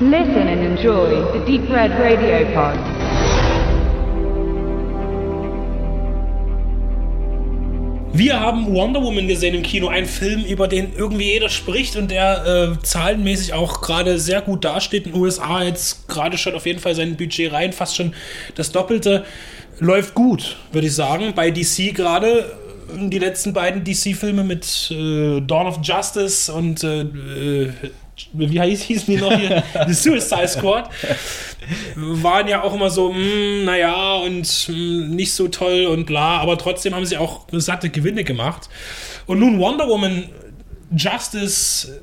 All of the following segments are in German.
Listen and enjoy the Deep Red Radio Pod. Wir haben Wonder Woman gesehen im Kino, ein Film, über den irgendwie jeder spricht und der äh, zahlenmäßig auch gerade sehr gut dasteht. In den USA jetzt gerade schon auf jeden Fall sein Budget rein, fast schon das Doppelte. Läuft gut, würde ich sagen. Bei DC gerade die letzten beiden DC-Filme mit äh, Dawn of Justice und äh, äh wie hieß, hießen die noch hier? The Suicide Squad. Waren ja auch immer so, mh, hm, naja, und mh, hm, nicht so toll und bla, aber trotzdem haben sie auch satte Gewinne gemacht. Und nun Wonder Woman Justice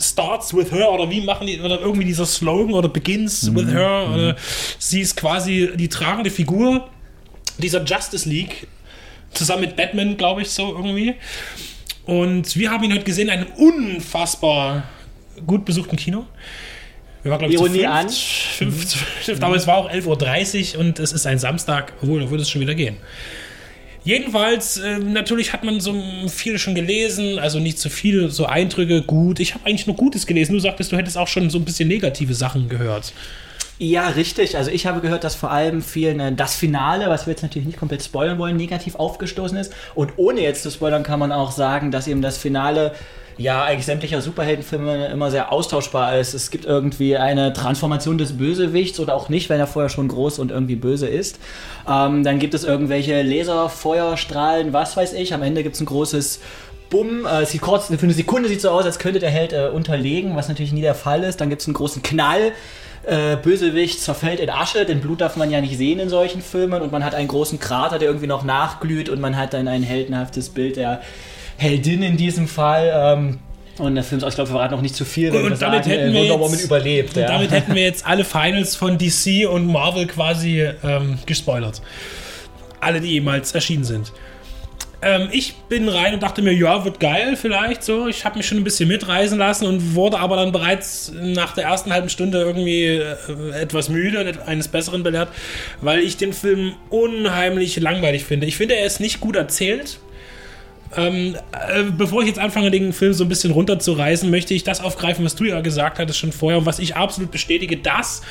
starts with her oder wie machen die, oder irgendwie dieser Slogan oder begins mhm. with her mhm. oder sie ist quasi die tragende Figur dieser Justice League zusammen mit Batman, glaube ich, so irgendwie. Und wir haben ihn heute gesehen in einem unfassbar gut besuchten Kino. Wir waren, glaube ich, Ironie an. Fünf, fünf, aber es war auch 11.30 Uhr und es ist ein Samstag, obwohl, da würde es schon wieder gehen. Jedenfalls, äh, natürlich hat man so viel schon gelesen, also nicht so viel, so Eindrücke, gut. Ich habe eigentlich nur Gutes gelesen. Du sagtest, du hättest auch schon so ein bisschen negative Sachen gehört. Ja, richtig. Also ich habe gehört, dass vor allem vielen äh, das Finale, was wir jetzt natürlich nicht komplett spoilern wollen, negativ aufgestoßen ist. Und ohne jetzt zu spoilern kann man auch sagen, dass eben das Finale ja eigentlich sämtlicher Superheldenfilme immer sehr austauschbar ist. Es gibt irgendwie eine Transformation des Bösewichts oder auch nicht, wenn er vorher schon groß und irgendwie böse ist. Ähm, dann gibt es irgendwelche Laserfeuerstrahlen, was weiß ich. Am Ende gibt es ein großes Bumm, äh, sieht kurz, für eine Sekunde sieht so aus, als könnte der Held äh, unterlegen, was natürlich nie der Fall ist. Dann gibt es einen großen Knall äh, Bösewicht zerfällt in Asche, denn Blut darf man ja nicht sehen in solchen Filmen und man hat einen großen Krater, der irgendwie noch nachglüht und man hat dann ein heldenhaftes Bild der Heldin in diesem Fall. Ähm, und der Film ist, ich glaube, wir verraten noch nicht zu viel. Und, und damit sagen, hätten wir jetzt, überlebt. Ja. damit hätten wir jetzt alle Finals von DC und Marvel quasi ähm, gespoilert. Alle, die jemals erschienen sind. Ähm, ich bin rein und dachte mir, ja, wird geil vielleicht so. Ich habe mich schon ein bisschen mitreisen lassen und wurde aber dann bereits nach der ersten halben Stunde irgendwie äh, etwas müde und eines Besseren belehrt, weil ich den Film unheimlich langweilig finde. Ich finde, er ist nicht gut erzählt. Ähm, äh, bevor ich jetzt anfange, den Film so ein bisschen runterzureißen, möchte ich das aufgreifen, was du ja gesagt hattest schon vorher und was ich absolut bestätige, dass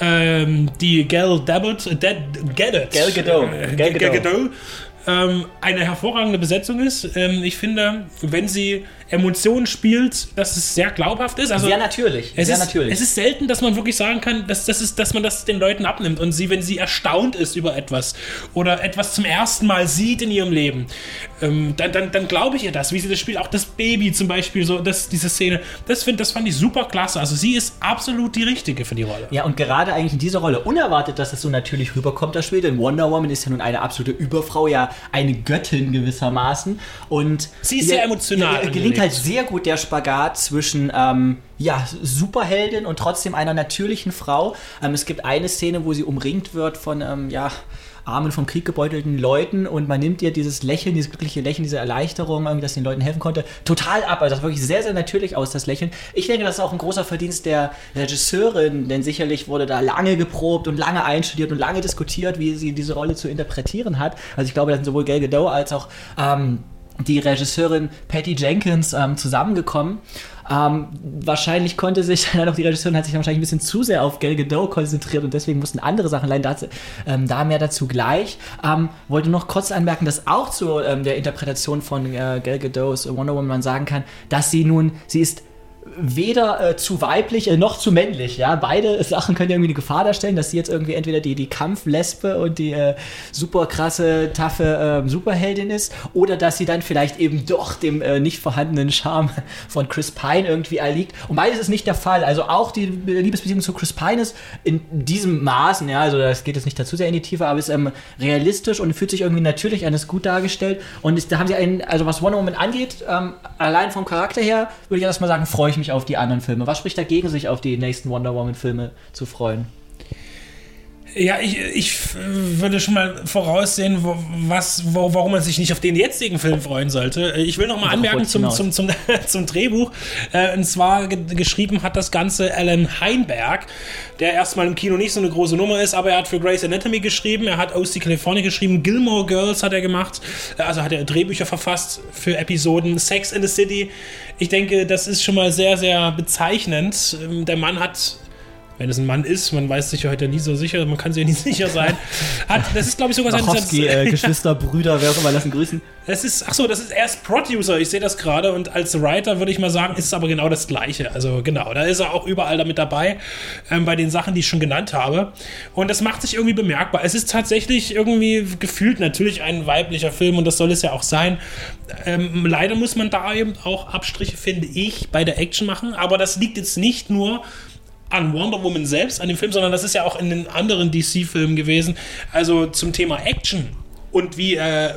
ähm, die Gal Gadot, äh, Gadot, Gal Gadot, äh, Gal Gadot ähm, eine hervorragende Besetzung ist. Ähm, ich finde, wenn sie Emotionen spielt, dass es sehr glaubhaft ist. Also sehr natürlich. Es sehr ist, natürlich. Es ist selten, dass man wirklich sagen kann, dass, das ist, dass man das den Leuten abnimmt und sie, wenn sie erstaunt ist über etwas oder etwas zum ersten Mal sieht in ihrem Leben, ähm, dann, dann, dann glaube ich ihr das, wie sie das spielt. Auch das Baby zum Beispiel, so das, diese Szene, das, find, das fand ich super klasse. Also sie ist absolut die Richtige für die Rolle. Ja, und gerade eigentlich in dieser Rolle, unerwartet, dass es so natürlich rüberkommt, das Spiel, denn Wonder Woman ist ja nun eine absolute Überfrau, ja eine Göttin gewissermaßen. Und sie ist sehr emotional. Ihr, gelingt halt sehr gut der Spagat zwischen ähm, ja, Superheldin und trotzdem einer natürlichen Frau. Ähm, es gibt eine Szene, wo sie umringt wird von ähm, ja, armen, vom Krieg gebeutelten Leuten und man nimmt ihr dieses Lächeln, dieses glückliche Lächeln, diese Erleichterung, dass den Leuten helfen konnte, total ab. Also das wirklich sehr, sehr natürlich aus, das Lächeln. Ich denke, das ist auch ein großer Verdienst der Regisseurin, denn sicherlich wurde da lange geprobt und lange einstudiert und lange diskutiert, wie sie diese Rolle zu interpretieren hat. Also ich glaube, da sind sowohl Gal Gadot als auch ähm, die Regisseurin Patty Jenkins ähm, zusammengekommen. Ähm, wahrscheinlich konnte sich dann auch die Regisseurin hat sich wahrscheinlich ein bisschen zu sehr auf Gal Gadot konzentriert und deswegen mussten andere Sachen leider ähm, da mehr dazu gleich. Ähm, wollte noch kurz anmerken, dass auch zu ähm, der Interpretation von äh, Gal Gadots Wonder Woman man sagen kann, dass sie nun, sie ist weder äh, zu weiblich äh, noch zu männlich. Ja, beide Sachen können ja irgendwie eine Gefahr darstellen, dass sie jetzt irgendwie entweder die, die Kampflesbe und die äh, super krasse, taffe äh, Superheldin ist, oder dass sie dann vielleicht eben doch dem äh, nicht vorhandenen Charme von Chris Pine irgendwie erliegt. Und beides ist nicht der Fall. Also auch die Liebesbeziehung zu Chris Pine ist in diesem Maßen, ja, also das geht jetzt nicht dazu sehr in die Tiefe, aber ist ähm, realistisch und fühlt sich irgendwie natürlich an, ist gut dargestellt. Und ist, da haben sie einen, also was Wonder Woman angeht, ähm, allein vom Charakter her, würde ich erstmal sagen, freue ich mich auf die anderen Filme. Was spricht dagegen, sich auf die nächsten Wonder Woman-Filme zu freuen? Ja, ich, ich würde schon mal voraussehen, wo, was, wo, warum man sich nicht auf den jetzigen Film freuen sollte. Ich will noch mal anmerken zum, zum, zum, zum, Drehbuch. Äh, und zwar geschrieben hat das Ganze Alan Heinberg, der erstmal im Kino nicht so eine große Nummer ist, aber er hat für Grey's Anatomy geschrieben, er hat OC California geschrieben, Gilmore Girls hat er gemacht, äh, also hat er Drehbücher verfasst für Episoden, Sex in the City. Ich denke, das ist schon mal sehr, sehr bezeichnend. Ähm, der Mann hat wenn es ein Mann ist, man weiß sich ja heute nie so sicher, man kann sich ja nie sicher sein. Hat, das ist, glaube ich, sogar sein äh, Geschwister, Brüder, wer auch immer, lassen grüßen. Das ist, ach so, das ist erst Producer, ich sehe das gerade und als Writer würde ich mal sagen, ist es aber genau das Gleiche. Also genau, da ist er auch überall damit dabei, ähm, bei den Sachen, die ich schon genannt habe. Und das macht sich irgendwie bemerkbar. Es ist tatsächlich irgendwie gefühlt natürlich ein weiblicher Film und das soll es ja auch sein. Ähm, leider muss man da eben auch Abstriche, finde ich, bei der Action machen, aber das liegt jetzt nicht nur an Wonder Woman selbst, an dem Film, sondern das ist ja auch in den anderen DC-Filmen gewesen. Also zum Thema Action und wie äh,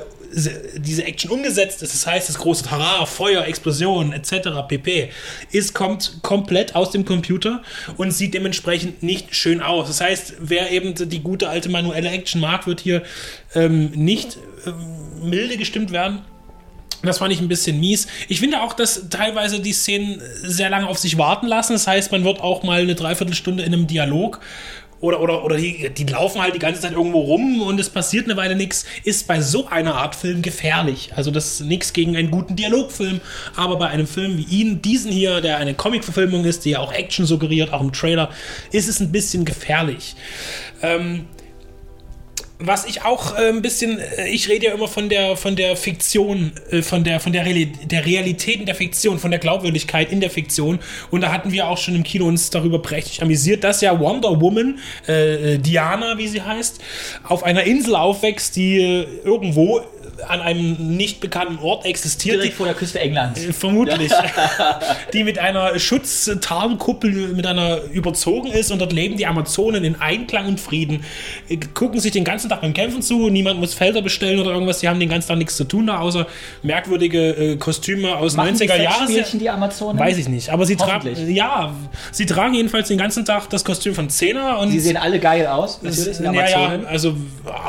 diese Action umgesetzt ist, das heißt, das große Tara, Feuer, Explosionen etc. pp. ist kommt komplett aus dem Computer und sieht dementsprechend nicht schön aus. Das heißt, wer eben die gute alte manuelle Action mag, wird hier ähm, nicht ähm, milde gestimmt werden. Das fand ich ein bisschen mies. Ich finde auch, dass teilweise die Szenen sehr lange auf sich warten lassen. Das heißt, man wird auch mal eine Dreiviertelstunde in einem Dialog oder, oder, oder die, die laufen halt die ganze Zeit irgendwo rum und es passiert eine Weile nichts, ist bei so einer Art Film gefährlich. Also das ist nichts gegen einen guten Dialogfilm, aber bei einem Film wie ihn, diesen hier, der eine Comic-Verfilmung ist, die ja auch Action suggeriert, auch im Trailer, ist es ein bisschen gefährlich. Ähm, was ich auch äh, ein bisschen, äh, ich rede ja immer von der, von der Fiktion, äh, von der, von der, Reali der Realität in der Fiktion, von der Glaubwürdigkeit in der Fiktion. Und da hatten wir auch schon im Kino uns darüber prächtig amüsiert, dass ja Wonder Woman, äh, Diana, wie sie heißt, auf einer Insel aufwächst, die äh, irgendwo an einem nicht bekannten Ort existiert. Direkt vor der Küste Englands. Äh, Vermutlich. die mit einer Schutztarnkuppel mit einer überzogen ist und dort leben die Amazonen in Einklang und Frieden. Äh, Gucken sich den ganzen Tag beim Kämpfen zu, niemand muss Felder bestellen oder irgendwas, die haben den ganzen Tag nichts zu tun da, außer merkwürdige äh, Kostüme aus Machen 90er die Jahren. Die Amazonen? Weiß ich nicht, aber sie tragen ja, sie tragen jedenfalls den ganzen Tag das Kostüm von Zehner und Die sehen alle geil aus, natürlich, ja, ja, also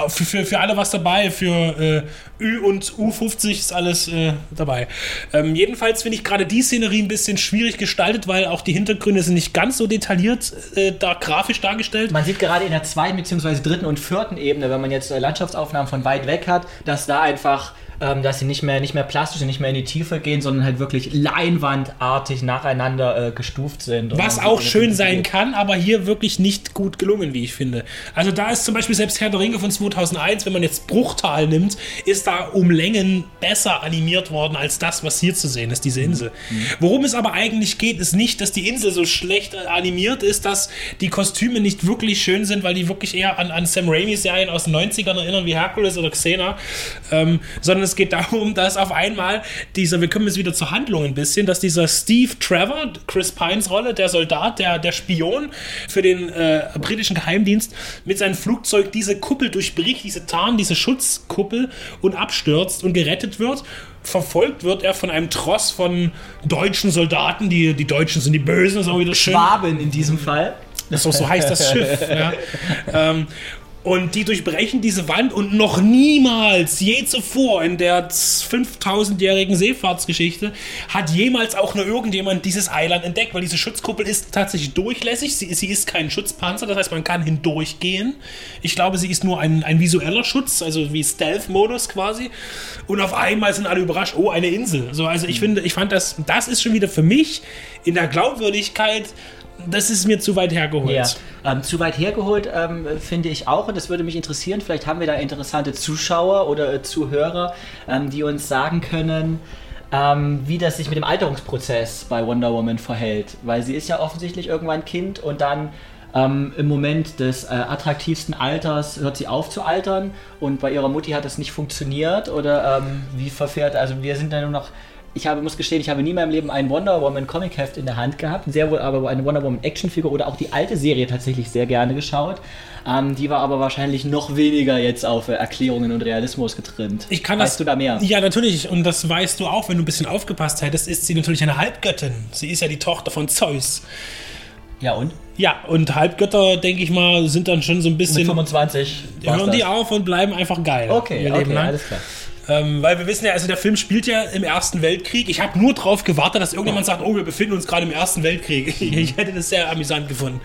für, für, für alle was dabei, für äh, Ü und U50 ist alles äh, dabei. Ähm, jedenfalls finde ich gerade die Szenerie ein bisschen schwierig gestaltet, weil auch die Hintergründe sind nicht ganz so detailliert äh, da grafisch dargestellt. Man sieht gerade in der zweiten bzw. dritten und vierten Ebene, wenn man jetzt äh, Landschaftsaufnahmen von weit weg hat, dass da einfach, ähm, dass sie nicht mehr, nicht mehr plastisch und nicht mehr in die Tiefe gehen, sondern halt wirklich leinwandartig nacheinander äh, gestuft sind. Was auch sieht, schön sein geht. kann, aber hier wirklich nicht gut gelungen, wie ich finde. Also da ist zum Beispiel selbst Herr der Ringe von 2001, wenn man jetzt Bruchtal nimmt, ist da um Längen besser animiert worden als das, was hier zu sehen ist, diese Insel. Worum es aber eigentlich geht, ist nicht, dass die Insel so schlecht äh, animiert ist, dass die Kostüme nicht wirklich schön sind, weil die wirklich eher an, an Sam Raimi-Serien aus den 90ern erinnern, wie Hercules oder Xena, ähm, sondern es geht darum, dass auf einmal dieser, wir kommen jetzt wieder zur Handlung ein bisschen, dass dieser Steve Trevor, Chris Pines Rolle, der Soldat, der, der Spion für den äh, britischen Geheimdienst, mit seinem Flugzeug diese Kuppel durchbricht, diese Tarn, diese Schutzkuppel und abstürzt und gerettet wird. Verfolgt wird er von einem Tross von deutschen Soldaten, die, die Deutschen sind die Bösen, ist auch wieder schön. Schwaben in diesem Fall. Das ist auch so heißt das Schiff. ja. ähm, und die durchbrechen diese Wand und noch niemals, je zuvor in der 5000-jährigen Seefahrtsgeschichte, hat jemals auch nur irgendjemand dieses Eiland entdeckt, weil diese Schutzkuppel ist tatsächlich durchlässig. Sie, sie ist kein Schutzpanzer, das heißt, man kann hindurchgehen. Ich glaube, sie ist nur ein, ein visueller Schutz, also wie Stealth-Modus quasi. Und auf einmal sind alle überrascht, oh, eine Insel. So, also ich finde, ich fand das, das ist schon wieder für mich in der Glaubwürdigkeit, das ist mir zu weit hergeholt. Ja, ähm, zu weit hergeholt ähm, finde ich auch und das würde mich interessieren. Vielleicht haben wir da interessante Zuschauer oder äh, Zuhörer, ähm, die uns sagen können, ähm, wie das sich mit dem Alterungsprozess bei Wonder Woman verhält. Weil sie ist ja offensichtlich irgendwann Kind und dann ähm, im Moment des äh, attraktivsten Alters hört sie auf zu altern und bei ihrer Mutti hat das nicht funktioniert oder ähm, wie verfährt, also wir sind da nur noch ich habe, muss gestehen, ich habe nie in meinem Leben ein Wonder Woman Comic Heft in der Hand gehabt, sehr wohl aber eine Wonder Woman Actionfigur oder auch die alte Serie tatsächlich sehr gerne geschaut. Ähm, die war aber wahrscheinlich noch weniger jetzt auf äh, Erklärungen und Realismus getrimmt. Ich kann weißt das. du da mehr? Ja, natürlich. Und das weißt du auch, wenn du ein bisschen aufgepasst hättest, ist sie natürlich eine Halbgöttin. Sie ist ja die Tochter von Zeus. Ja und? Ja, und Halbgötter, denke ich mal, sind dann schon so ein Mit bisschen. 25 war's hören die auf und bleiben einfach geil. Okay, okay, alles klar. Ähm, weil wir wissen ja, also der Film spielt ja im Ersten Weltkrieg. Ich habe nur darauf gewartet, dass irgendjemand sagt, oh, wir befinden uns gerade im Ersten Weltkrieg. Ich hätte das sehr amüsant gefunden.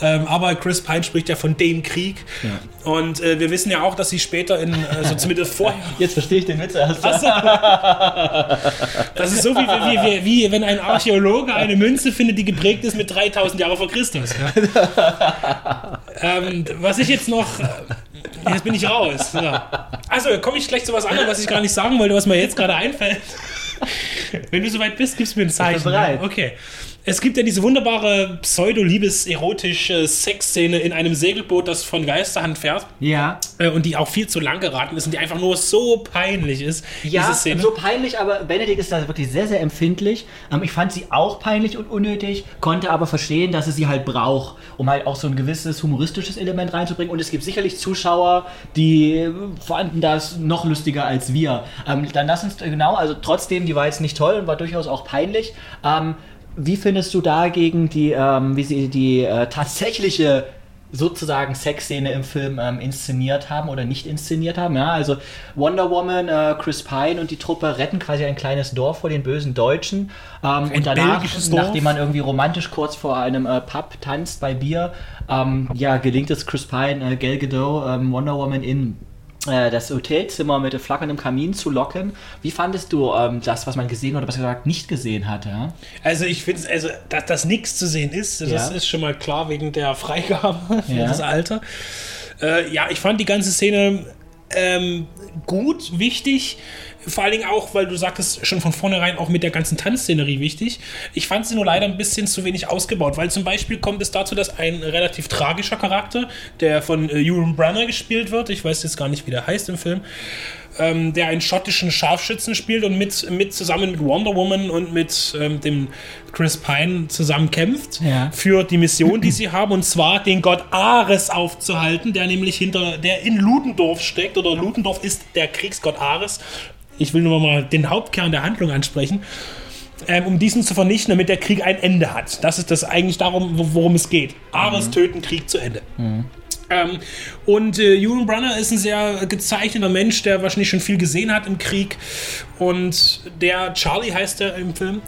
Ähm, aber Chris Pine spricht ja von dem Krieg. Ja. Und äh, wir wissen ja auch, dass sie später in, also zumindest vorher. Jetzt verstehe ich den Witz erst. Achso. Das ist so wie, wie, wie, wie, wenn ein Archäologe eine Münze findet, die geprägt ist mit 3000 Jahre vor Christus. Ja. ähm, was ich jetzt noch. Jetzt bin ich raus. Ja. Also komme ich gleich zu was anderem, was ich gar nicht sagen wollte, was mir jetzt gerade einfällt. Wenn du soweit bist, gibst du mir ein Zeichen. bereit. Ja? Okay. Es gibt ja diese wunderbare pseudo-liebes-erotische Sexszene in einem Segelboot, das von Geisterhand fährt Ja. äh, und die auch viel zu lang geraten ist und die einfach nur so peinlich ist, Ja, so peinlich, aber Benedikt ist da wirklich sehr, sehr empfindlich. Ähm, ich fand sie auch peinlich und unnötig, konnte aber verstehen, dass es sie halt braucht, um halt auch so ein gewisses humoristisches Element reinzubringen. Und es gibt sicherlich Zuschauer, die äh, fanden das noch lustiger als wir. Ähm, dann lass uns genau, also trotzdem, die war jetzt nicht toll und war durchaus auch peinlich. Wie findest du dagegen die, ähm, wie sie die äh, tatsächliche sozusagen Sexszene im Film ähm, inszeniert haben oder nicht inszeniert haben. Ja, also Wonder Woman, äh, Chris Pine und die Truppe retten quasi ein kleines Dorf vor den bösen Deutschen. Ähm, und danach, nachdem man irgendwie romantisch kurz vor einem äh, Pub tanzt bei Bier, ähm, ja, gelingt es Chris Pine, äh, Gal Gadot, ähm, Wonder Woman in das Hotelzimmer mit flackerndem Kamin zu locken. Wie fandest du ähm, das, was man gesehen oder was gesagt nicht gesehen hat? Ja? Also ich finde, also, dass das nichts zu sehen ist, das Ja. ist schon mal klar wegen der Freigabe für Ja. das Alter. Äh, ja, ich fand die ganze Szene ähm, gut, wichtig. Vor allen Dingen auch, weil du sagtest schon von vornherein auch mit der ganzen Tanzszenerie wichtig. Ich fand sie nur leider ein bisschen zu wenig ausgebaut, weil zum Beispiel kommt es dazu, dass ein relativ tragischer Charakter, der von äh, Ewan Brunner gespielt wird, ich weiß jetzt gar nicht, wie der heißt im Film, ähm, der einen schottischen Scharfschützen spielt und mit, mit zusammen mit Wonder Woman und mit ähm, dem Chris Pine zusammen kämpft Ja. für die Mission, die sie haben, und zwar den Gott Ares aufzuhalten, der nämlich hinter, der in Ludendorff steckt, oder Ludendorff ist der Kriegsgott Ares. Ich will nur mal den Hauptkern der Handlung ansprechen. Ähm, um diesen zu vernichten, damit der Krieg ein Ende hat. Das ist das eigentlich darum, wo- worum es geht. Ares töten, Krieg zu Ende. Ähm, und äh, Ewan Brunner ist ein sehr gezeichneter Mensch, der wahrscheinlich schon viel gesehen hat im Krieg. Und der Charlie heißt er im Film.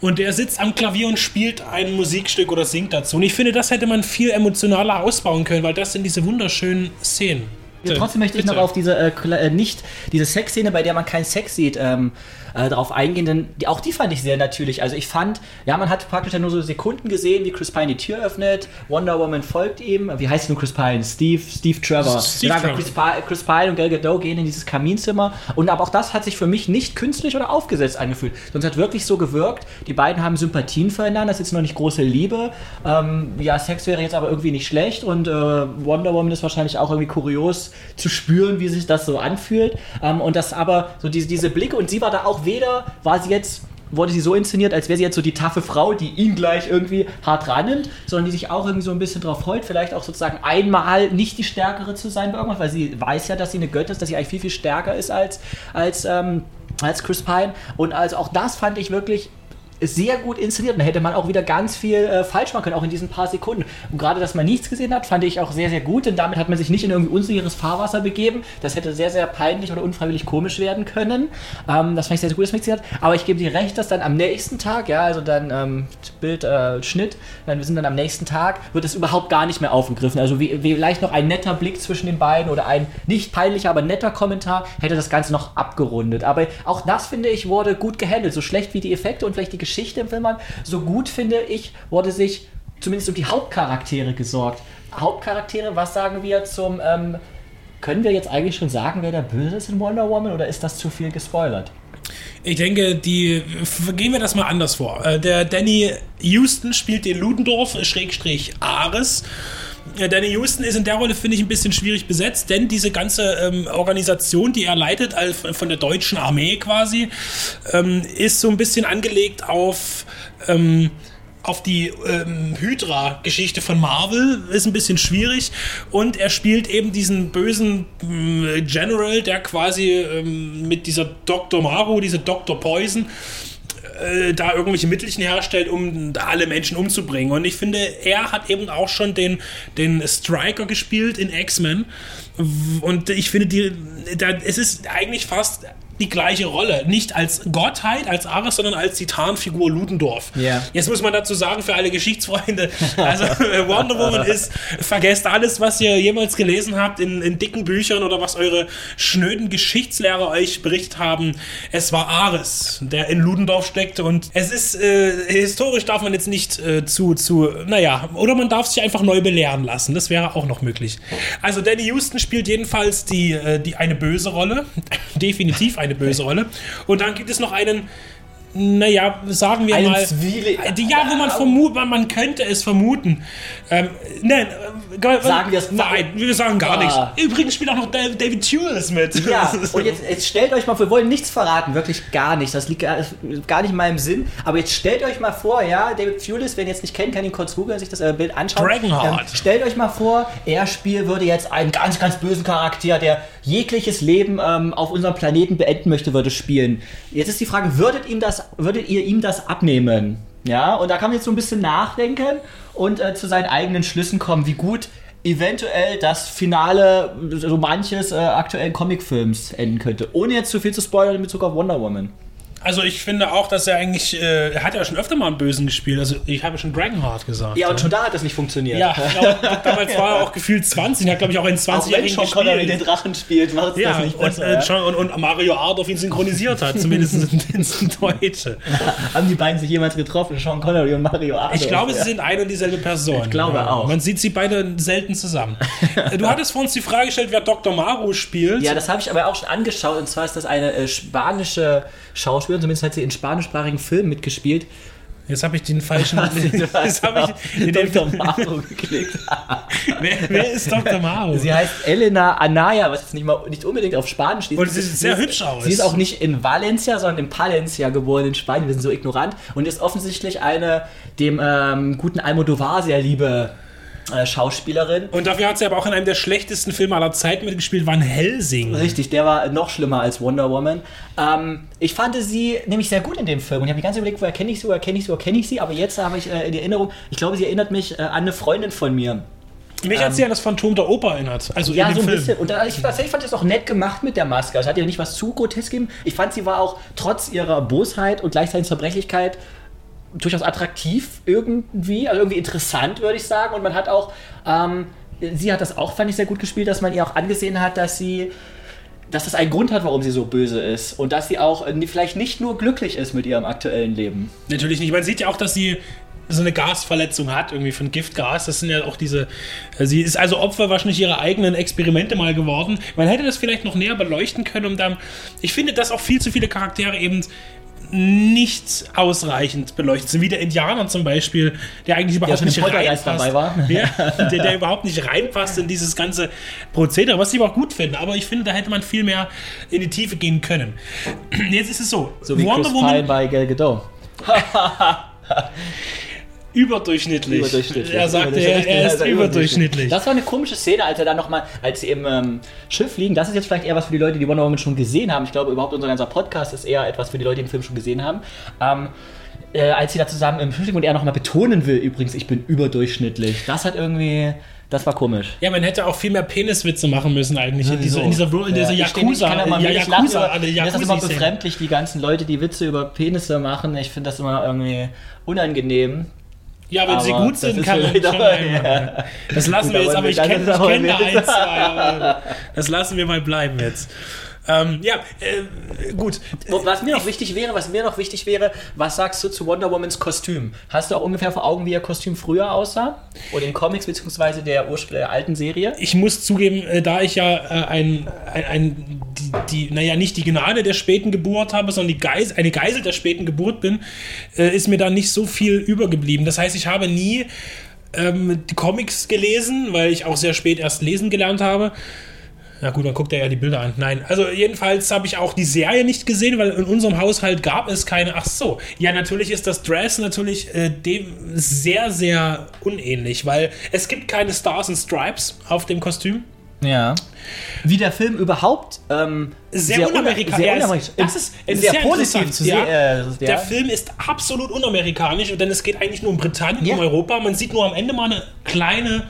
Und der sitzt am Klavier und spielt ein Musikstück oder singt dazu. Und ich finde, das hätte man viel emotionaler ausbauen können, weil das sind diese wunderschönen Szenen. Trotzdem möchte ich noch Bitte. auf diese äh, äh, nicht diese Sexszene, bei der man keinen Sex sieht, ähm, äh, darauf eingehen, denn die, auch die fand ich sehr natürlich. Also ich fand, ja, man hat praktisch ja nur so Sekunden gesehen, wie Chris Pine die Tür öffnet, Wonder Woman folgt ihm. Wie heißt nun Chris Pine? Steve, Steve Trevor. Steve Genau, Trevor. Chris, Chris Pine und Gal Gadot gehen in dieses Kaminzimmer und aber auch das hat sich für mich nicht künstlich oder aufgesetzt angefühlt, sondern es hat wirklich so gewirkt. Die beiden haben Sympathien füreinander, das ist jetzt noch nicht große Liebe. Ähm, ja, Sex wäre jetzt aber irgendwie nicht schlecht und äh, Wonder Woman ist wahrscheinlich auch irgendwie kurios zu spüren, wie sich das so anfühlt. Ähm, und das aber so diese, diese Blicke und sie war da auch weder, war sie jetzt wurde sie so inszeniert, als wäre sie jetzt so die taffe Frau, die ihn gleich irgendwie hart rannimmt, sondern die sich auch irgendwie so ein bisschen drauf freut, vielleicht auch sozusagen einmal nicht die Stärkere zu sein bei irgendwas, weil sie weiß ja, dass sie eine Göttin ist, dass sie eigentlich viel, viel stärker ist als, als, ähm, als Chris Pine. Und also auch das fand ich wirklich sehr gut inszeniert und da hätte man auch wieder ganz viel äh, falsch machen können, auch in diesen paar Sekunden. Und gerade, dass man nichts gesehen hat, fand ich auch sehr, sehr gut, denn damit hat man sich nicht in irgendwie unsicheres Fahrwasser begeben. Das hätte sehr, sehr peinlich oder unfreiwillig komisch werden können. Ähm, das fand ich sehr, sehr gut, dass man hat. Aber ich gebe dir recht, dass dann am nächsten Tag, ja, also dann ähm, Bild, äh, Schnitt, dann, wir sind dann am nächsten Tag, wird es überhaupt gar nicht mehr aufgegriffen. Also wie, wie vielleicht noch ein netter Blick zwischen den beiden oder ein nicht peinlicher, aber netter Kommentar hätte das Ganze noch abgerundet. Aber auch das, finde ich, wurde gut gehandelt. So schlecht wie die Effekte und vielleicht die Geschichte im Film waren, so gut, finde ich, wurde sich zumindest um die Hauptcharaktere gesorgt. Hauptcharaktere, was sagen wir zum... Ähm, können wir jetzt eigentlich schon sagen, wer der Böse ist in Wonder Woman oder ist das zu viel gespoilert? Ich denke, die gehen wir das mal anders vor. Äh, Der Danny Houston spielt den Ludendorff, Schrägstrich Ares. Äh, Danny Houston ist in der Rolle, finde ich, ein bisschen schwierig besetzt, denn diese ganze ähm, Organisation, die er leitet, als von der deutschen Armee quasi, ähm, ist so ein bisschen angelegt auf. Ähm, auf die ähm, Hydra-Geschichte von Marvel ist ein bisschen schwierig und er spielt eben diesen bösen ähm, General, der quasi ähm, mit dieser Dr. Maru, diese Dr. Poison, äh, da irgendwelche Mittelchen herstellt, um alle Menschen umzubringen. Und ich finde, er hat eben auch schon den, den Striker gespielt in X-Men. Und ich finde, die, da, es ist eigentlich fast die gleiche Rolle. Nicht als Gottheit, als Ares, sondern als Titanfigur Ludendorff. Ja. Jetzt muss man dazu sagen, für alle Geschichtsfreunde, also Wonder Woman ist, vergesst alles, was ihr jemals gelesen habt in, in dicken Büchern oder was eure schnöden Geschichtslehrer euch berichtet haben. Es war Ares, der in Ludendorff steckte und es ist, äh, historisch darf man jetzt nicht äh, zu, zu, naja, oder man darf sich einfach neu belehren lassen. Das wäre auch noch möglich. Also Danny Houston spielt jedenfalls die, äh, die eine böse Rolle. Definitiv eine böse Rolle. Und dann gibt es noch einen, naja, sagen wir Einen mal. Zwieli- die, ja, wo man vermutet, man, könnte es vermuten. Ähm, nein, äh, Sagen wir es- Nein, wir sagen gar Ah. nichts. Übrigens spielt auch noch Da- David Thewlis mit. Ja, und jetzt, jetzt stellt euch mal vor, wir wollen nichts verraten, wirklich gar nicht. Das liegt gar, gar nicht in meinem Sinn. Aber jetzt stellt euch mal vor, ja, David Thewlis, wenn ihr jetzt nicht kennt, kann ihn kurz googeln, sich das äh, Bild anschauen. Dragonheart. Ähm, stellt euch mal vor, er spiel, würde jetzt einen ganz, ganz bösen Charakter, der jegliches Leben ähm, auf unserem Planeten beenden möchte, würde spielen. Jetzt ist die Frage, würdet, ihm das, würdet ihr ihm das abnehmen? Ja, und da kann man jetzt so ein bisschen nachdenken und äh, zu seinen eigenen Schlüssen kommen, wie gut eventuell das Finale so manches äh, aktuellen Comicfilms enden könnte. Ohne jetzt zu viel zu spoilern in Bezug auf Wonder Woman. Also ich finde auch, dass er eigentlich, äh, er hat ja schon öfter mal einen Bösen gespielt. Also ich habe schon Dragonheart gesagt. Ja, und schon da hat das nicht funktioniert. Ja, ich glaube, damals war er auch gefühlt 20 und hat, glaube ich, auch einen Auch wenn 20-Jährigen Sean Connery den gespielt. Drachen spielt, macht es Ja, das nicht und, besser. äh, ja? schon, und, und Mario Adolf ihn synchronisiert hat, zumindest ins Deutsche. Haben die beiden sich jemals getroffen, Sean Connery und Mario Adolf? Ich glaube, ja. sie sind eine und dieselbe Person. Ich glaube auch. Man sieht sie beide selten zusammen. Du hattest vor uns die Frage gestellt, wer Dr. Maru spielt. Ja, das habe ich aber auch schon angeschaut. Und zwar ist das eine äh, spanische Schauspielerin, zumindest hat sie in spanischsprachigen Filmen mitgespielt. Jetzt habe ich den falschen. Jetzt habe ich den, Dr. Maru geklickt. wer, wer ist Dr. Maru? Sie heißt Elena Anaya, was jetzt nicht, mal, nicht unbedingt auf Spanisch steht. Und sie sieht sehr hübsch aus. Sie ist auch nicht in Valencia, sondern in Palencia geboren, in Spanien. Wir sind so ignorant. Und ist offensichtlich eine dem ähm, guten Almodovar sehr liebe äh, Schauspielerin. Und dafür hat sie aber auch in einem der schlechtesten Filme aller Zeiten mitgespielt, Van Helsing. Richtig, der war noch schlimmer als Wonder Woman. Ähm, ich fand sie nämlich sehr gut in dem Film und ich habe die ganze Zeit überlegt, woher kenne ich sie, woher kenne ich sie, woher kenne ich sie, aber jetzt habe ich äh, in Erinnerung, ich glaube, sie erinnert mich äh, an eine Freundin von mir. Mich hat sie an das Phantom der Oper erinnert. Also Ja, in so dem ein Film. bisschen. Und da, ich, tatsächlich fand ich es auch nett gemacht mit der Maske. Es hat ihr nicht was zu grotesk gegeben. Ich fand, sie war auch trotz ihrer Bosheit und gleichzeitig Zerbrechlichkeit durchaus attraktiv irgendwie, also irgendwie interessant, würde ich sagen. Und man hat auch, ähm, sie hat das auch, fand ich, sehr gut gespielt, dass man ihr auch angesehen hat, dass sie dass das einen Grund hat, warum sie so böse ist und dass sie auch äh, vielleicht nicht nur glücklich ist mit ihrem aktuellen Leben. Natürlich nicht. Man sieht ja auch, dass sie so eine Gasverletzung hat, irgendwie von Giftgas. Das sind ja auch diese. äh, Sie ist also Opfer wahrscheinlich ihrer eigenen Experimente mal geworden. Man hätte das vielleicht noch näher beleuchten können, um dann. Ich finde, dass auch viel zu viele Charaktere eben nicht ausreichend beleuchtet sind, wie der Indianer zum Beispiel, der eigentlich überhaupt im nicht reinpasst. dabei war. Ja, der, der überhaupt nicht reinpasst in dieses ganze Prozedere, was ich aber auch gut finde. Aber ich finde, da hätte man viel mehr in die Tiefe gehen können. Jetzt ist es so, So wie Chris Pine bei Gal Gadot. überdurchschnittlich. Überdurchschnittlich. Er sagte, er, Überdurchschnittlich. er ist Also überdurchschnittlich. Das war eine komische Szene, als er dann nochmal, als sie im ähm, Schiff liegen. Das ist jetzt vielleicht eher was für die Leute, die Wonder Woman schon gesehen haben. Ich glaube, überhaupt unser ganzer Podcast ist eher etwas für die Leute, die den Film schon gesehen haben. Ähm, äh, als sie da zusammen im Schiff liegen und er nochmal betonen will, übrigens, ich bin überdurchschnittlich. Das hat irgendwie, das war komisch. Ja, man hätte auch viel mehr Peniswitze machen müssen eigentlich in dieser, in dieser, in dieser Ja, ich steh Yakuza, kann ja Yakuza, lachen, alle Das ist immer befremdlich, die ganzen Leute, die Witze über Penisse machen. Ich finde das immer irgendwie unangenehm. Ja, wenn sie Aber gut das sind, kann man schon einmal. Das lassen Gut, wir jetzt, aber ich das kenne kenn da ein, zwei. Aber das lassen wir mal bleiben jetzt. Ähm, ja, äh, gut. Was mir noch wichtig wäre, was mir noch wichtig wäre, was sagst du zu Wonder Womans Kostüm? Hast du auch ungefähr vor Augen, wie ihr Kostüm früher aussah? Oder in Comics beziehungsweise der, Urspr der alten Serie? Ich muss zugeben, äh, da ich ja äh, ein, ein, ein die, die, naja, nicht die Gnade der späten Geburt habe, sondern die Geis, eine Geisel der späten Geburt bin, äh, ist mir da nicht so viel übergeblieben. Das heißt, ich habe nie ähm, die Comics gelesen, weil ich auch sehr spät erst lesen gelernt habe. Na gut, man guckt ja ja die Bilder an. Nein, also jedenfalls habe ich auch die Serie nicht gesehen, weil in unserem Haushalt gab es keine. Ach so, ja, natürlich ist das Dress natürlich äh, dem sehr, sehr unähnlich, weil es gibt keine Stars and Stripes auf dem Kostüm. Ja. Wie der Film überhaupt ähm, Sehr, unamerikanisch. Sehr Er ist- unamerikanisch. Das ist, sehr ist positiv zu ja. sehen. Äh, ja. Der Film ist absolut unamerikanisch, denn es geht eigentlich nur um Britannien, Ja. um Europa. Man sieht nur am Ende mal eine kleine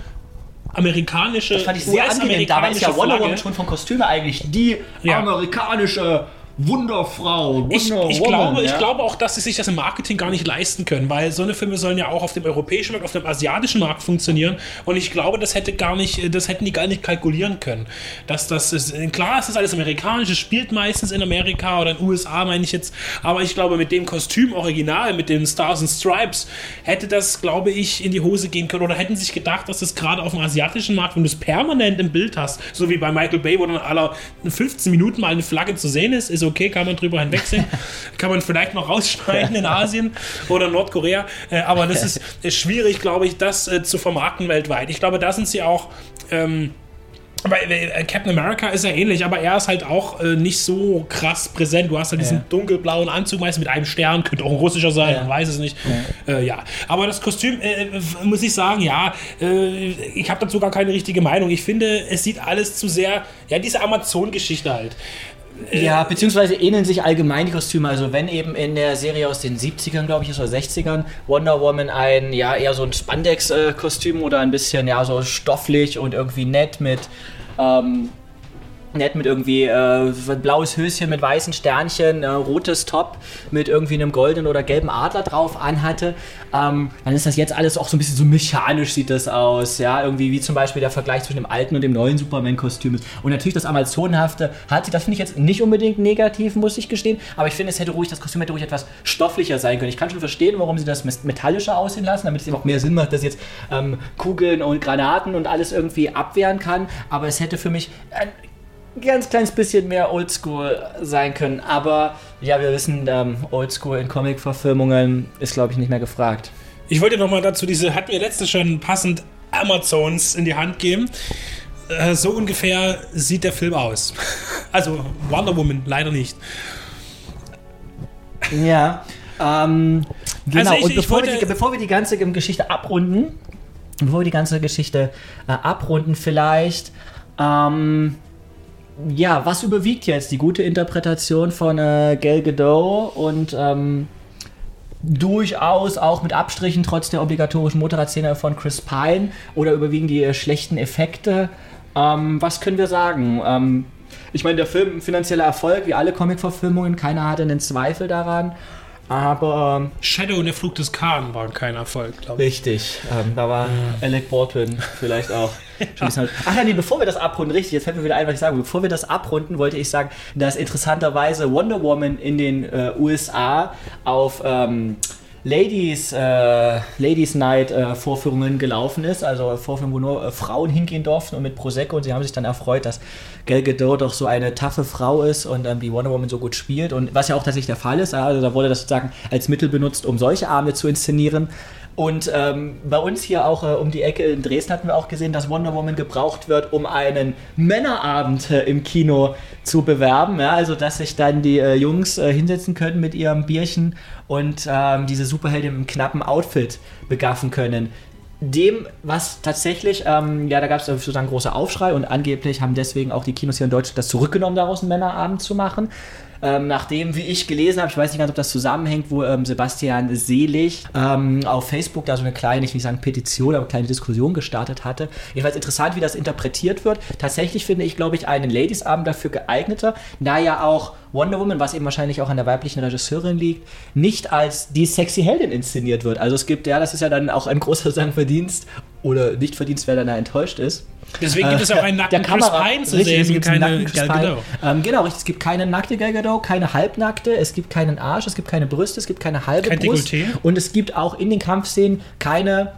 amerikanische, Das fand ich sehr angenehm. Dabei ist ja Wonder. Woman schon von Kostüme eigentlich die Ja. amerikanische Wunderfrau. Ich, Wonder ich, Woman, glaube, ich ja. glaube auch, dass sie sich das im Marketing gar nicht leisten können, weil so eine Filme sollen ja auch auf dem europäischen Markt, auf dem asiatischen Markt funktionieren. Und ich glaube, das hätte gar nicht, das hätten die gar nicht kalkulieren können. Dass das ist, klar, es ist alles amerikanisch, es spielt meistens in Amerika oder in den USA, meine ich jetzt. Aber ich glaube, mit dem Kostüm original, mit den Stars and Stripes, hätte das, glaube ich, in die Hose gehen können. Oder hätten sich gedacht, dass das gerade auf dem asiatischen Markt, wenn du es permanent im Bild hast, so wie bei Michael Bay, wo dann aller 15 Minuten mal eine Flagge zu sehen ist, ist okay, kann man drüber hinwegsehen. kann man vielleicht noch rausschneiden in Asien oder Nordkorea. Äh, aber das ist, schwierig, glaube ich, das äh, zu vermarkten weltweit. Ich glaube, da sind sie auch. Ähm, aber äh, Captain America ist ja ähnlich, aber er ist halt auch äh, nicht so krass präsent. Du hast halt diesen Ja. dunkelblauen Anzug meist mit einem Stern, könnte auch ein russischer sein, Ja. man weiß es nicht. Ja, äh, ja. aber das Kostüm, äh, muss ich sagen, ja, ich habe dazu gar keine richtige Meinung. Ich finde, es sieht alles zu sehr, ja, diese Amazon-Geschichte halt. Ja, beziehungsweise ähneln sich allgemein die Kostüme. Also wenn eben in der Serie aus den 70ern, glaube ich, ist oder 60ern, Wonder Woman ein, ja, eher so ein Spandex-Kostüm oder ein bisschen, ja, so stofflich und irgendwie nett mit, ähm, nett mit irgendwie äh, blaues Höschen mit weißen Sternchen, äh, rotes Top mit irgendwie einem goldenen oder gelben Adler drauf anhatte, ähm, dann ist das jetzt alles auch so ein bisschen so mechanisch sieht das aus, ja, irgendwie wie zum Beispiel der Vergleich zwischen dem alten und dem neuen Superman-Kostüm ist. Und natürlich das Amazonenhafte hat sie, das finde ich jetzt nicht unbedingt negativ, muss ich gestehen, aber ich finde, es hätte ruhig, das Kostüm hätte ruhig etwas stofflicher sein können. Ich kann schon verstehen, warum sie das metallischer aussehen lassen, damit es eben auch mehr Sinn macht, dass jetzt ähm, Kugeln und Granaten und alles irgendwie abwehren kann, aber es hätte für mich ein ganz kleines bisschen mehr Oldschool sein können. Aber ja, wir wissen, ähm, Oldschool in Comic-Verfilmungen ist, glaube ich, nicht mehr gefragt. Ich wollte noch mal dazu diese, hatten wir letztes schon passend Amazons in die Hand geben. Äh, so ungefähr sieht der Film aus. Also Wonder Woman leider nicht. Ja. Ähm, genau, Also ich- und ich bevor, wir die, bevor wir die ganze Geschichte abrunden, bevor wir die ganze Geschichte äh, abrunden, vielleicht, ähm, ja, was überwiegt jetzt? Die gute Interpretation von äh, Gal Gadot und ähm, durchaus auch mit Abstrichen trotz der obligatorischen Motorradszene von Chris Pine oder überwiegen die äh, schlechten Effekte? Ähm, was können wir sagen? Ähm, ich meine, der Film finanzieller Erfolg, wie alle Comic-Verfilmungen, keiner hatte einen Zweifel daran. Aber ähm, Shadow und der Flug des Khan waren kein Erfolg, glaube ich. richtig, ähm, da war Alec Baldwin vielleicht auch. Ach ja, nee, bevor wir das abrunden, richtig, jetzt fällt mir wieder ein, was ich sagen will. Bevor wir das abrunden, wollte ich sagen, dass interessanterweise Wonder Woman in den äh, USA auf ähm, Ladies, äh, Ladies Night äh, Vorführungen gelaufen ist, also Vorführungen, wo nur äh, Frauen hingehen durften und mit Prosecco und sie haben sich dann erfreut, dass Gal Gadot doch so eine taffe Frau ist und ähm, die Wonder Woman so gut spielt und was ja auch tatsächlich der Fall ist, also da wurde das sozusagen als Mittel benutzt, um solche Abende zu inszenieren. Und ähm, bei uns hier auch äh, um die Ecke in Dresden hatten wir auch gesehen, dass Wonder Woman gebraucht wird, um einen Männerabend äh, im Kino zu bewerben. Ja, also, dass sich dann die äh, Jungs äh, hinsetzen können mit ihrem Bierchen und ähm, diese Superheldin im knappen Outfit begaffen können. Dem, was tatsächlich, ähm, ja, da gab es sozusagen große Aufschrei und angeblich haben deswegen auch die Kinos hier in Deutschland das zurückgenommen, daraus einen Männerabend zu machen. Ähm, nachdem, wie ich gelesen habe, ich weiß nicht ganz, ob das zusammenhängt, wo ähm, Sebastian Selig ähm, auf Facebook da so eine kleine, ich will nicht sagen Petition, aber kleine Diskussion gestartet hatte. Jedenfalls interessant, wie das interpretiert wird. Tatsächlich finde ich, glaube ich, einen Ladies-Abend dafür geeigneter, da ja auch Wonder Woman, was eben wahrscheinlich auch an der weiblichen Regisseurin liegt, nicht als die sexy Heldin inszeniert wird. Also es gibt, ja, das ist ja dann auch ein großer Verdienst oder nicht Verdienst, wer dann da enttäuscht ist. Deswegen gibt es auch einen nackten Chris Pine zu richtig, sehen es keine nackten Chris Pine. Gadot. Ähm, genau, richtig. Es gibt keine nackte Gal Gadot, keine halbnackte, es gibt keinen Arsch, es gibt keine Brüste, es gibt keine halbe Kein Brust. Dekolleté. Und es gibt auch in den Kampfszenen keine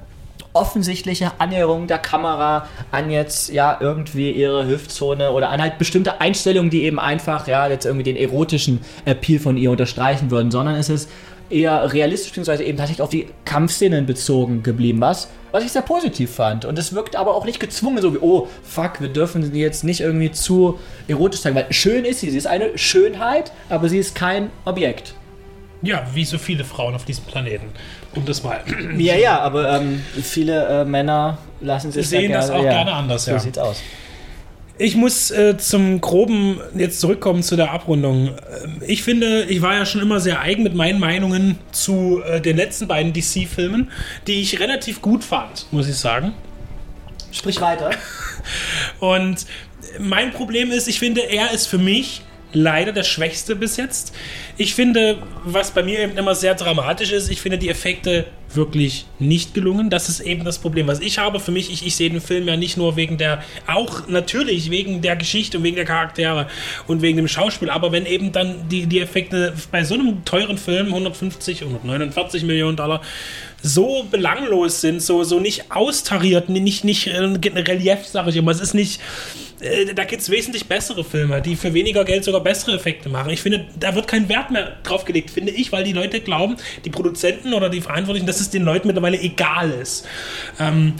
offensichtliche Annäherung der Kamera an jetzt ja irgendwie ihre Hüftzone oder an halt bestimmte Einstellungen, die eben einfach ja jetzt irgendwie den erotischen Appeal von ihr unterstreichen würden, sondern es ist eher realistisch beziehungsweise eben tatsächlich auf die Kampfszenen bezogen geblieben, was was ich sehr positiv fand und es wirkt aber auch nicht gezwungen so wie oh fuck wir dürfen sie jetzt nicht irgendwie zu erotisch zeigen, weil schön ist sie, sie ist eine Schönheit, aber sie ist kein Objekt. Ja, wie so viele Frauen auf diesem Planeten. Um das mal. Ja, ja, aber ähm, viele äh, Männer lassen sich Sehen da das auch gerne anders, so ja. sieht's aus. Ich muss äh, zum Groben jetzt zurückkommen zu der Abrundung. Ähm, Ich finde, ich war ja schon immer sehr eigen mit meinen Meinungen zu äh, den letzten beiden DC-Filmen, die ich relativ gut fand, muss ich sagen. Sprich weiter. Und mein Problem ist, ich finde, er ist für mich leider der Schwächste bis jetzt. Ich finde, was bei mir eben immer sehr dramatisch ist, ich finde die Effekte wirklich nicht gelungen. Das ist eben das Problem, was ich habe. Für mich, ich, ich sehe den Film ja nicht nur wegen der, auch natürlich wegen der Geschichte und wegen der Charaktere und wegen dem Schauspiel, aber wenn eben dann die, die Effekte bei so einem teuren Film, 150, 149 Millionen Dollar, so belanglos sind, so, so nicht austariert, nicht, nicht äh, Relief, sage ich immer. Es ist nicht, äh, da gibt es wesentlich bessere Filme, die für weniger Geld sogar bessere Effekte machen. Ich finde, da wird kein Wert mehr drauf gelegt, finde ich, weil die Leute glauben, die Produzenten oder die Verantwortlichen, dass es den Leuten mittlerweile egal ist. Ähm,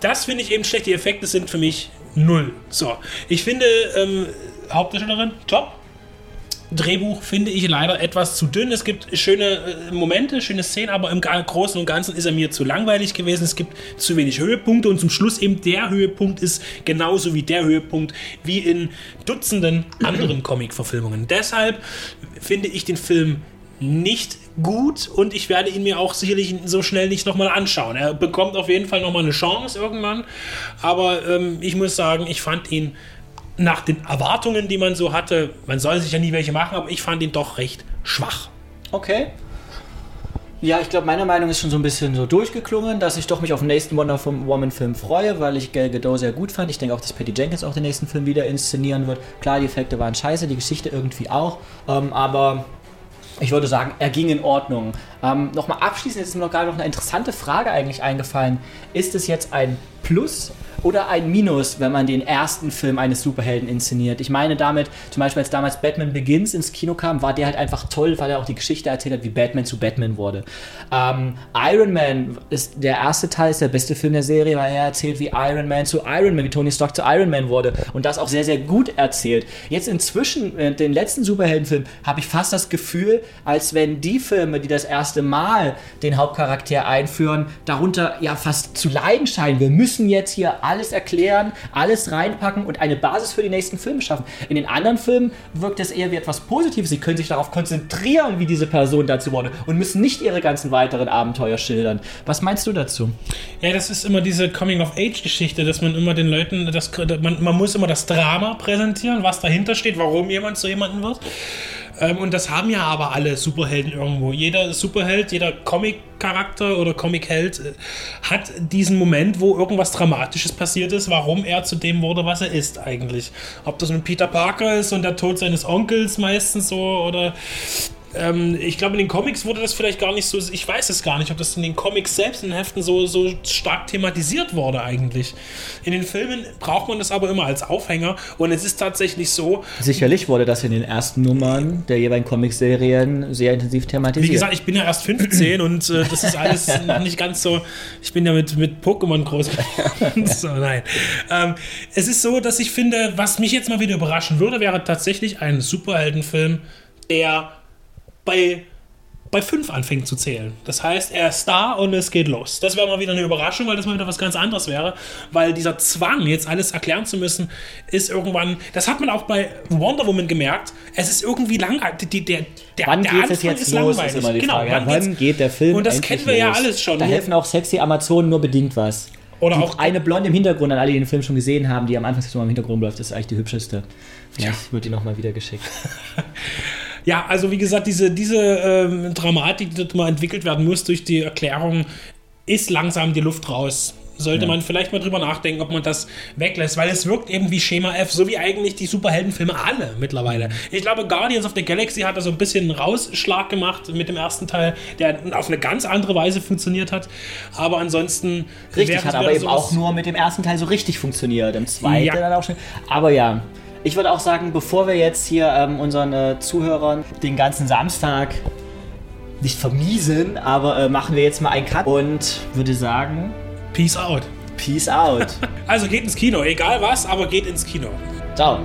das finde ich eben schlecht. Die Effekte sind für mich null. So, ich finde, ähm, Hauptdarstellerin, top. Drehbuch finde ich leider etwas zu dünn. Es gibt schöne äh, Momente, schöne Szenen, aber im Großen und Ganzen ist er mir zu langweilig gewesen. Es gibt zu wenig Höhepunkte und zum Schluss eben der Höhepunkt ist genauso wie der Höhepunkt wie in Dutzenden anderen Comic-Verfilmungen. Deshalb finde ich den Film nicht gut und ich werde ihn mir auch sicherlich so schnell nicht nochmal anschauen. Er bekommt auf jeden Fall nochmal eine Chance irgendwann, aber ähm, ich muss sagen, ich fand ihn nach den Erwartungen, die man so hatte, man soll sich ja nie welche machen, aber ich fand ihn doch recht schwach. Okay. Ja, ich glaube, meine Meinung ist schon so ein bisschen so durchgeklungen, dass ich doch mich auf den nächsten Wonder Woman-Film freue, weil ich Gal Gadot sehr gut fand. Ich denke auch, dass Patty Jenkins auch den nächsten Film wieder inszenieren wird. Klar, die Effekte waren scheiße, die Geschichte irgendwie auch, ähm, aber ich würde sagen, er ging in Ordnung. Ähm, Nochmal abschließend, ist mir noch gerade noch eine interessante Frage eigentlich eingefallen. Ist es jetzt ein Plus oder ein Minus, wenn man den ersten Film eines Superhelden inszeniert? Ich meine damit, zum Beispiel als damals Batman Begins ins Kino kam, war der halt einfach toll, weil er auch die Geschichte erzählt hat, wie Batman zu Batman wurde. Ähm, Iron Man ist der erste Teil, ist der beste Film der Serie, weil er erzählt, wie Iron Man zu Iron Man, wie Tony Stark zu Iron Man wurde. Und das auch sehr, sehr gut erzählt. Jetzt inzwischen, äh, den letzten Superheldenfilm, habe ich fast das Gefühl, als wenn die Filme, die das erste Mal den Hauptcharakter einführen, darunter ja fast zu leiden scheinen. Wir müssen jetzt hier alles erklären, alles reinpacken und eine Basis für die nächsten Filme schaffen. In den anderen Filmen wirkt es eher wie etwas Positives. Sie können sich darauf konzentrieren, wie diese Person dazu wurde und müssen nicht ihre ganzen weiteren Abenteuer schildern. Was meinst du dazu? Ja, das ist immer diese Coming-of-Age-Geschichte, dass man immer den Leuten, das, man, man muss immer das Drama präsentieren, was dahinter steht, warum jemand zu jemandem wird. Ähm, und das haben ja aber alle Superhelden irgendwo. Jeder Superheld, jeder Comic-Charakter oder Comic-Held äh, hat diesen Moment, wo irgendwas Dramatisches passiert ist, warum er zu dem wurde, was er ist eigentlich. Ob das nun Peter Parker ist und der Tod seines Onkels meistens so oder ähm, ich glaube, in den Comics wurde das vielleicht gar nicht so, ich weiß es gar nicht, ob das in den Comics selbst in den Heften so, so stark thematisiert wurde eigentlich. In den Filmen braucht man das aber immer als Aufhänger und es ist tatsächlich so, Sicherlich wurde das in den ersten Nummern der jeweiligen Comicserien sehr intensiv thematisiert. wie gesagt, ich bin ja erst 15 und äh, das ist alles noch nicht ganz so, ich bin ja mit, mit Pokémon groß geworden. so, nein. Ähm, es ist so, dass ich finde, was mich jetzt mal wieder überraschen würde, wäre tatsächlich ein Superheldenfilm, der bei, bei fünf anfängt zu zählen. Das heißt, er ist da und es geht los. Das wäre mal wieder eine Überraschung, weil das mal wieder was ganz anderes wäre. Weil dieser Zwang, jetzt alles erklären zu müssen, ist irgendwann. Das hat man auch bei Wonder Woman gemerkt. Es ist irgendwie langweilig. Die, der, der, Wann der geht es jetzt los, ist immer die genau, Frage. wann, Wann, geht der Film Und das kennen wir ja los? alles schon. Da helfen auch sexy Amazonen nur bedingt was. Oder Die auch eine Blonde im Hintergrund, an alle, die den Film schon gesehen haben, die am Anfang so im Hintergrund läuft, ist eigentlich die hübscheste. Vielleicht wird die nochmal wieder geschickt. Ja, also wie gesagt, diese, diese ähm, Dramatik, die dort mal entwickelt werden muss durch die Erklärung, ist langsam die Luft raus. Sollte man vielleicht mal drüber nachdenken, ob man das weglässt, weil es wirkt eben wie Schema F, so wie eigentlich die Superheldenfilme alle mittlerweile. Ich glaube, Guardians of the Galaxy hat da so ein bisschen einen Rausschlag gemacht mit dem ersten Teil, der auf eine ganz andere Weise funktioniert hat. Aber ansonsten. Richtig, hat aber eben auch nur mit dem ersten Teil so richtig funktioniert. Im zweiten Ja. dann auch schon. Aber ja, ich würde auch sagen, bevor wir jetzt hier ähm, unseren äh, Zuhörern den ganzen Samstag nicht vermiesen, aber äh, machen wir jetzt mal einen Cut und würde sagen, Peace out. Peace out. Also geht ins Kino, egal was, aber geht ins Kino. Ciao.